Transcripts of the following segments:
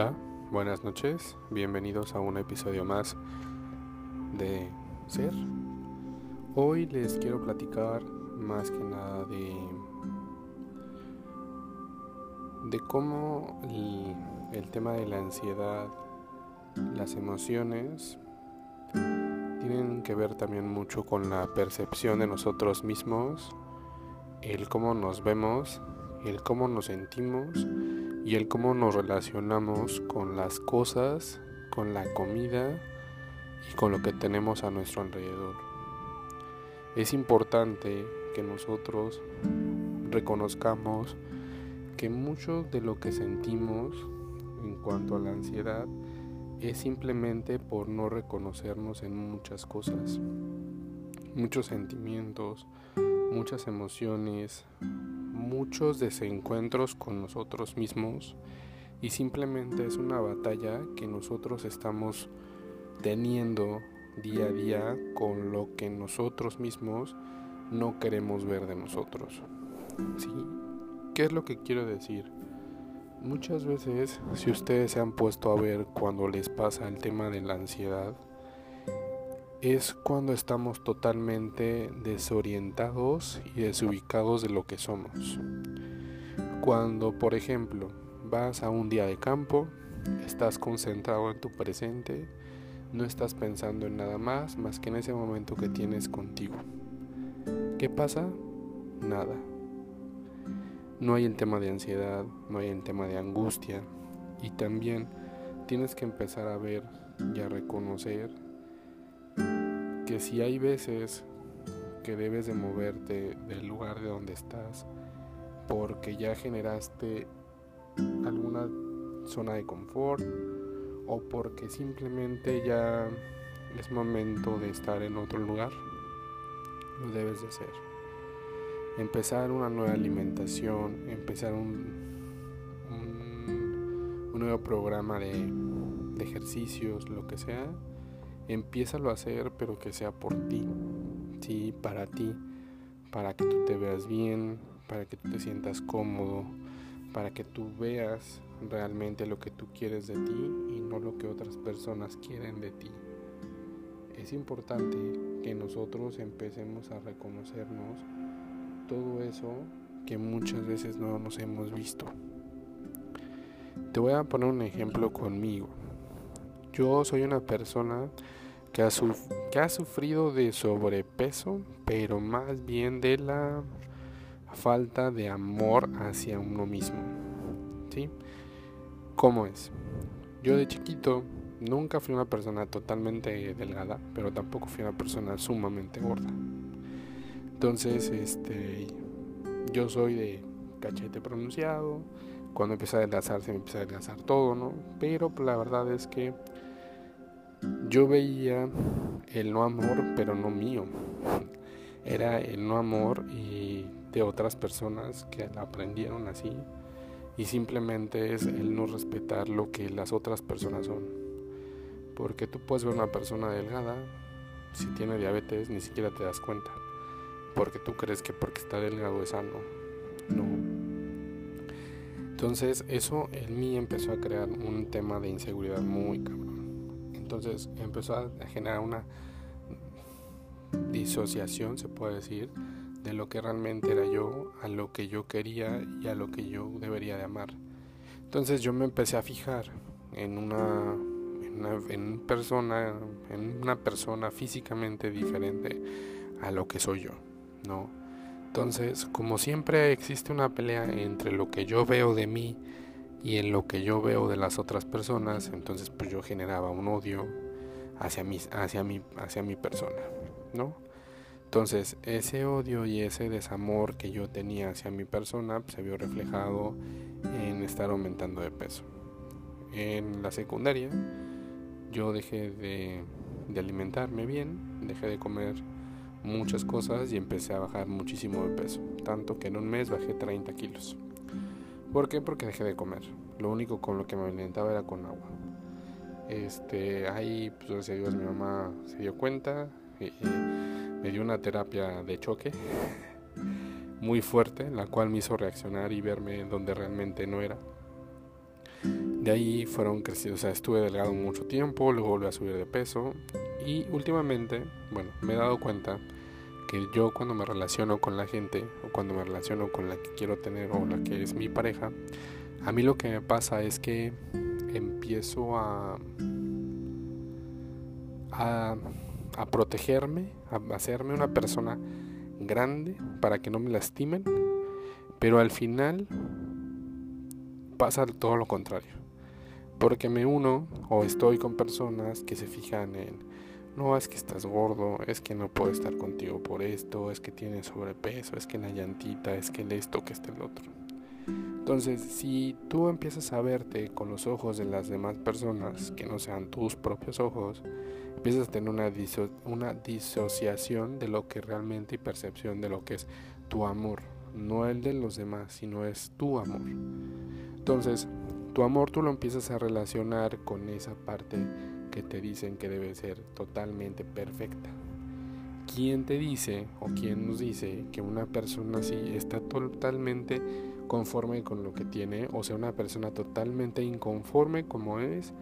Hola, buenas noches, bienvenidos a un episodio más de Ser. Hoy les quiero platicar más que nada de, de cómo el, el tema de la ansiedad, las emociones, tienen que ver también mucho con la percepción de nosotros mismos, el cómo nos vemos, el cómo nos sentimos y el cómo nos relacionamos con las cosas, con la comida y con lo que tenemos a nuestro alrededor. Es importante que nosotros reconozcamos que mucho de lo que sentimos en cuanto a la ansiedad es simplemente por no reconocernos en muchas cosas, muchos sentimientos, muchas emociones, muchos desencuentros con nosotros mismos y simplemente es una batalla que nosotros estamos teniendo día a día con lo que nosotros mismos no queremos ver de nosotros. ¿Sí? ¿Qué es lo que quiero decir? Muchas veces, si ustedes se han puesto a ver cuando les pasa el tema de la ansiedad, es cuando estamos totalmente desorientados y desubicados de lo que somos. Cuando, por ejemplo, vas a un día de campo, estás concentrado en tu presente, no estás pensando en nada más más que en ese momento que tienes contigo. ¿Qué pasa? Nada. No hay el tema de ansiedad, no hay el tema de angustia y también tienes que empezar a ver y a reconocer que si hay veces que debes de moverte del lugar de donde estás porque ya generaste alguna zona de confort o porque simplemente ya es momento de estar en otro lugar, lo debes de hacer. Empezar una nueva alimentación, empezar un, un, nuevo programa de, de ejercicios, lo que sea, empiézalo a hacer, pero que sea por ti, sí, para ti, para que tú te veas bien, para que tú te sientas cómodo, para que tú veas realmente lo que tú quieres de ti y no lo que otras personas quieren de ti. Es importante que nosotros empecemos a reconocernos todo eso que muchas veces no nos hemos visto. Te voy a poner un ejemplo conmigo. Yo soy una persona que ha, sufrido de sobrepeso, pero más bien de la falta de amor hacia uno mismo. ¿Sí? ¿Cómo es? Yo de chiquito nunca fui una persona totalmente delgada, pero tampoco fui una persona sumamente gorda. Entonces, este, yo soy de cachete pronunciado. Cuando empecé a adelgazar, se me empieza a adelgazar todo, ¿no? Pero la verdad es que yo veía el no amor, pero no mío. Era el no amor de otras personas que aprendieron así y simplemente es el no respetar lo que las otras personas son. Porque tú puedes ver una persona delgada, si tiene diabetes ni siquiera te das cuenta. Porque tú crees que porque está delgado es sano. No. Entonces eso en mí empezó a crear un tema de inseguridad muy cabrón. Entonces empezó a generar una disociación, se puede decir, de lo que realmente era yo, a lo que yo quería y a lo que yo debería de amar. Entonces yo me empecé a fijar en una, en una, persona, en una persona físicamente diferente a lo que soy yo, ¿no? Entonces, como siempre existe una pelea entre lo que yo veo de mí y en lo que yo veo de las otras personas, entonces pues yo generaba un odio hacia mi, hacia mi, hacia mi persona, ¿no? Entonces ese odio y ese desamor que yo tenía hacia mi persona pues, se vio reflejado en estar aumentando de peso. En la secundaria yo dejé de, alimentarme bien, dejé de comer muchas cosas y empecé a bajar muchísimo de peso, tanto que en un mes bajé 30 kilos. ¿Por qué? Porque dejé de comer. Lo único con lo que me alimentaba era con agua. Este, ahí, pues gracias a Dios, mi mamá se dio cuenta y, me dio una terapia de choque muy fuerte, la cual me hizo reaccionar y verme donde realmente no era. De ahí fueron creciendo, o sea, estuve delgado mucho tiempo, luego volví a subir de peso y últimamente, bueno, me he dado cuenta que yo cuando me relaciono con la gente o cuando me relaciono con la que quiero tener o la que es mi pareja, a mí lo que me pasa es que empiezo a a, a protegerme, a hacerme una persona grande para que no me lastimen, pero al final pasa todo lo contrario. Porque me uno o estoy con personas que se fijan en, no es que estás gordo, es que no puedo estar contigo por esto, es que tienes sobrepeso, es que la llantita, es que el esto, que este el otro. Entonces, si tú empiezas a verte con los ojos de las demás personas, que no sean tus propios ojos, empiezas a tener una, una disociación de lo que realmente y percepción de lo que es tu amor, no el de los demás, sino es tu amor. Entonces, tu amor tú lo empiezas a relacionar con esa parte que te dicen que debe ser totalmente perfecta. ¿Quién te dice o quién nos dice que una persona así está totalmente conforme con lo que tiene o sea una persona totalmente inconforme como es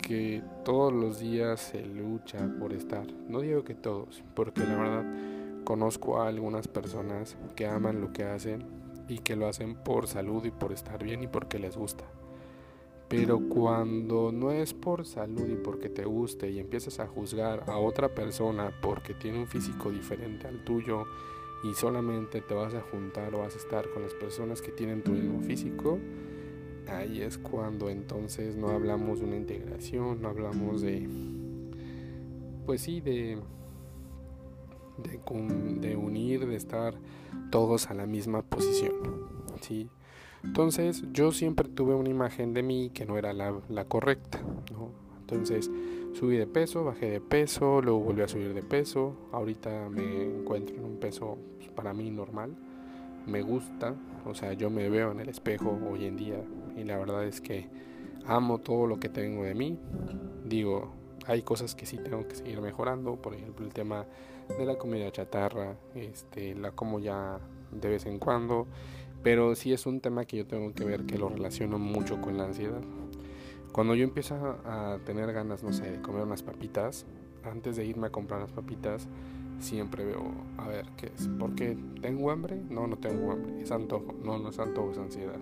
que todos los días se lucha por estar? No digo que todos, porque la verdad conozco a algunas personas que aman lo que hacen y que lo hacen por salud y por estar bien y porque les gusta. Pero cuando no es por salud y porque te guste y empiezas a juzgar a otra persona porque tiene un físico diferente al tuyo y solamente te vas a juntar o vas a estar con las personas que tienen tu mismo físico, ahí es cuando entonces no hablamos de una integración, no hablamos de, pues sí, de, de, unir, de estar todos a la misma posición, ¿sí? Entonces yo siempre tuve una imagen de mí que no era la, correcta. Entonces subí de peso, bajé de peso, luego volví a subir de peso. Ahorita me encuentro en un peso pues, para mí normal. Me gusta, o sea, yo me veo en el espejo hoy en día y la verdad es que amo todo lo que tengo de mí. Digo, hay cosas que sí tengo que seguir mejorando, por ejemplo el tema de la comida chatarra, este, la como ya de vez en cuando pero sí es un tema que yo tengo que ver que lo relaciono mucho con la ansiedad. Cuando yo empiezo a tener ganas, no sé, de comer unas papitas, antes de irme a comprar las papitas, siempre veo, a ver, ¿qué es? ¿Por qué tengo hambre? No, no tengo hambre, es antojo, no, no es antojo, es ansiedad.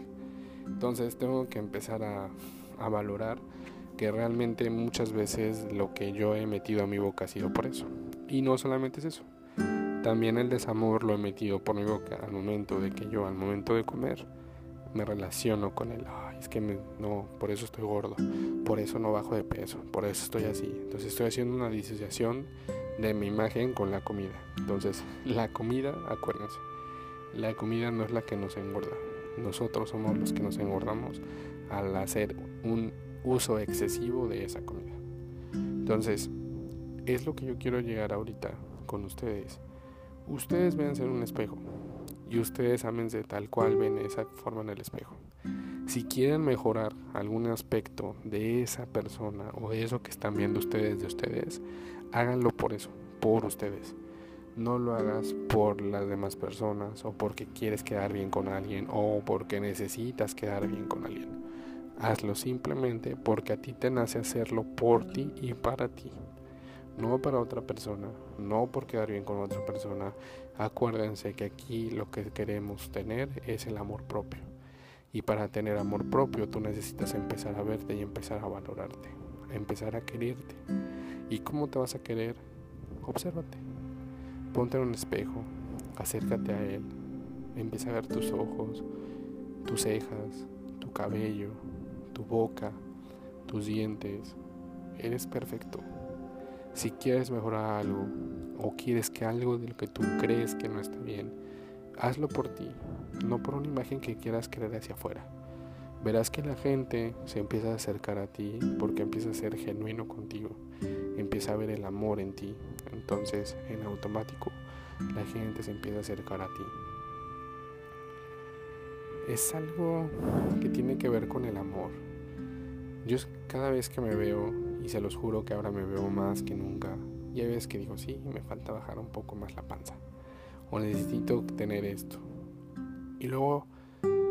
Entonces tengo que empezar a, a valorar que realmente muchas veces lo que yo he metido a mi boca ha sido por eso. Y no solamente es eso, también el desamor lo he metido por mi boca al momento de que yo, al momento de comer, me relaciono con él. Ay, es que no, por eso estoy gordo, por eso no bajo de peso, por eso estoy así. Entonces estoy haciendo una disociación de mi imagen con la comida. Entonces, la comida, acuérdense, la comida no es la que nos engorda. Nosotros somos los que nos engordamos al hacer un uso excesivo de esa comida. Entonces, es lo que yo quiero llegar ahorita con ustedes ustedes véanse en un espejo y ustedes ámense tal cual ven esa forma en el espejo. Si quieren mejorar algún aspecto de esa persona o de eso que están viendo ustedes de ustedes, háganlo por eso, por ustedes. No lo hagas por las demás personas o porque quieres quedar bien con alguien o porque necesitas quedar bien con alguien. Hazlo simplemente porque a ti te nace hacerlo por ti y para ti no para otra persona, no por quedar bien con otra persona. Acuérdense que aquí lo que queremos tener es el amor propio. Y para tener amor propio tú necesitas empezar a verte y empezar a valorarte, empezar a quererte. ¿Y cómo te vas a querer? Obsérvate. Ponte en un espejo, acércate a él, empieza a ver tus ojos, tus cejas, tu cabello, tu boca, tus dientes. Eres perfecto. Si quieres mejorar algo o quieres que algo de lo que tú crees que no está bien, hazlo por ti, no por una imagen que quieras creer hacia afuera. Verás que la gente se empieza a acercar a ti porque empieza a ser genuino contigo, empieza a ver el amor en ti. Entonces, en automático, la gente se empieza a acercar a ti. Es algo que tiene que ver con el amor. Yo cada vez que me veo y se los juro que ahora me veo más que nunca. Ya ves que digo, sí, me falta bajar un poco más la panza. O necesito tener esto. Y luego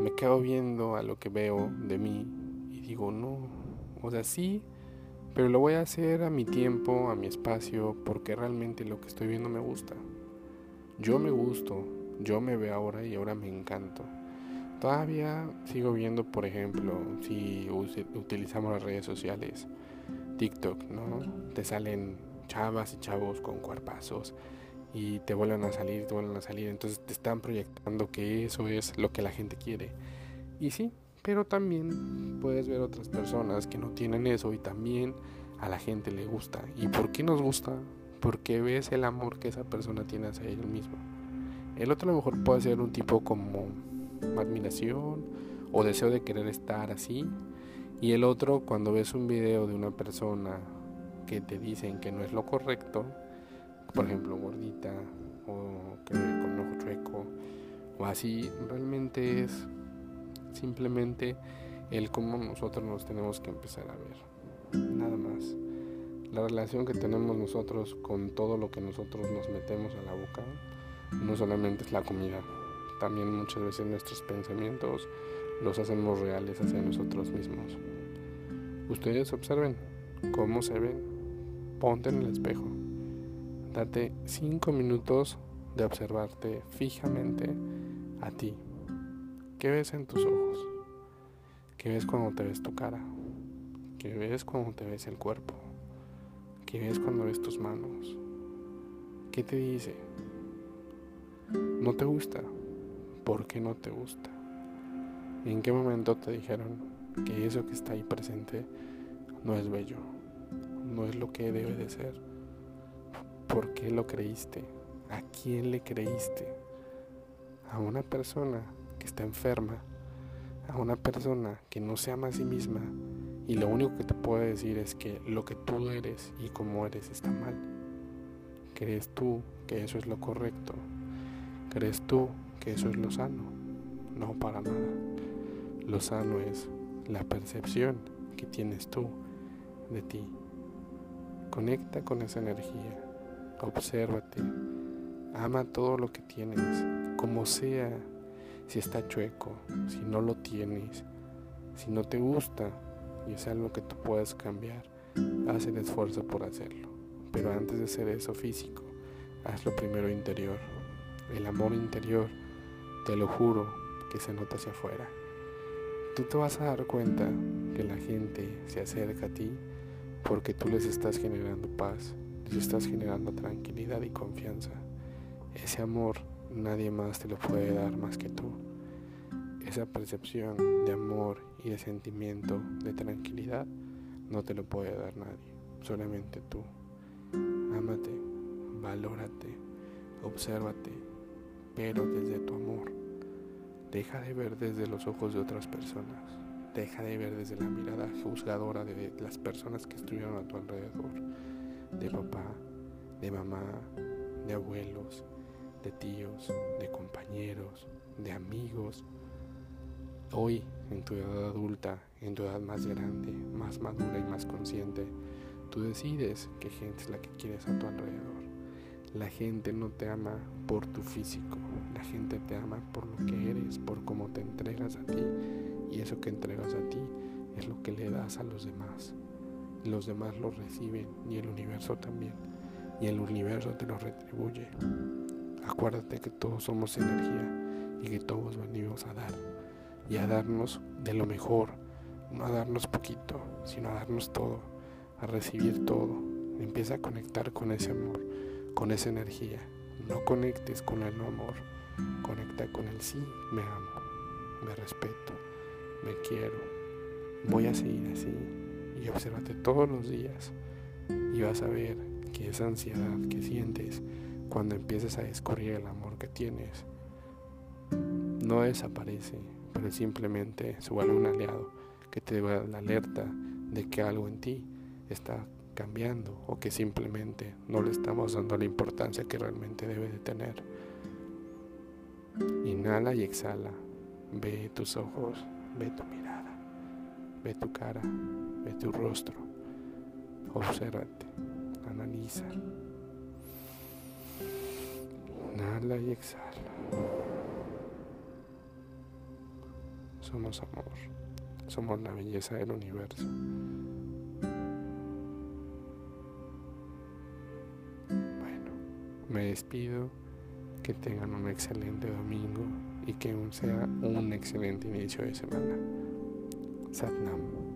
me quedo viendo a lo que veo de mí y digo, no, o sea, sí, pero lo voy a hacer a mi tiempo, a mi espacio, porque realmente lo que estoy viendo me gusta. Yo me gusto, yo me veo ahora y ahora me encanto. Todavía sigo viendo, por ejemplo, si utilizamos las redes sociales, TikTok, ¿no? Te salen chavas y chavos con cuerpazos y te vuelven a salir, te vuelven a salir. Entonces te están proyectando que eso es lo que la gente quiere. Y sí, pero también puedes ver otras personas que no tienen eso y también a la gente le gusta. ¿Y por qué nos gusta? Porque ves el amor que esa persona tiene hacia él mismo. El otro a lo mejor puede ser un tipo como admiración o deseo de querer estar así. Y el otro, cuando ves un video de una persona que te dicen que no es lo correcto, por ejemplo, gordita o que con ojo chueco o así, realmente es simplemente el cómo nosotros nos tenemos que empezar a ver. Nada más. La relación que tenemos nosotros con todo lo que nosotros nos metemos a la boca no solamente es la comida, también muchas veces nuestros pensamientos los hacemos reales hacia nosotros mismos. Ustedes observen cómo se ven, ponte en el espejo, date cinco minutos de observarte fijamente a ti. ¿Qué ves en tus ojos? ¿Qué ves cuando te ves tu cara? ¿Qué ves cuando te ves el cuerpo? ¿Qué ves cuando ves tus manos? ¿Qué te dice? ¿No te gusta? por qué no te gusta. ¿En qué momento te dijeron que eso que está ahí presente no es bello? No es lo que debe de ser. ¿Por qué lo creíste? ¿A quién le creíste? A una persona que está enferma, a una persona que no se ama a sí misma y lo único que te puede decir es que lo que tú eres y cómo eres está mal. ¿Crees tú que eso es lo correcto? ¿Crees tú que eso es lo sano. No para nada. Lo sano es la percepción que tienes tú de ti. Conecta con esa energía. Obsérvate. Ama todo lo que tienes, como sea, si está chueco, si no lo tienes, si no te gusta y es algo que tú puedas cambiar, haz el esfuerzo por hacerlo. Pero antes de hacer eso físico, haz lo primero interior. El amor interior te lo juro que se nota hacia afuera. Tú te vas a dar cuenta que la gente se acerca a ti porque tú les estás generando paz, les estás generando tranquilidad y confianza. Ese amor nadie más te lo puede dar más que tú. Esa percepción de amor y de sentimiento de tranquilidad no te lo puede dar nadie, solamente tú. Ámate, valórate, obsérvate, pero desde tu amor. Deja de ver desde los ojos de otras personas. Deja de ver desde la mirada juzgadora de las personas que estuvieron a tu alrededor. De papá, de mamá, de abuelos, de tíos, de compañeros, de amigos. Hoy, en tu edad adulta, en tu edad más grande, más madura y más consciente, tú decides qué gente es la que quieres a tu alrededor. La gente no te ama por tu físico, la gente te ama por lo que eres, por cómo te entregas a ti. Y eso que entregas a ti es lo que le das a los demás. Los demás lo reciben y el universo también. Y el universo te lo retribuye. Acuérdate que todos somos energía y que todos venimos a dar. Y a darnos de lo mejor. No a darnos poquito, sino a darnos todo. A recibir todo. Empieza a conectar con ese amor con esa energía. No conectes con el no amor, conecta con el sí, me amo, me respeto, me quiero, voy a seguir así. Y obsérvate todos los días y vas a ver que esa ansiedad que sientes cuando empiezas a descubrir el amor que tienes no desaparece, pero simplemente se vuelve un aliado que te da la alerta de que algo en ti está cambiando o que simplemente no le estamos dando la importancia que realmente debe de tener. Inhala y exhala. Ve tus ojos, ve tu mirada, ve tu cara, ve tu rostro. Obsérvate, analiza. Inhala y exhala. Somos amor. somos la belleza del universo. Me despido, que tengan un excelente domingo y que sea un excelente inicio de semana. Satnam.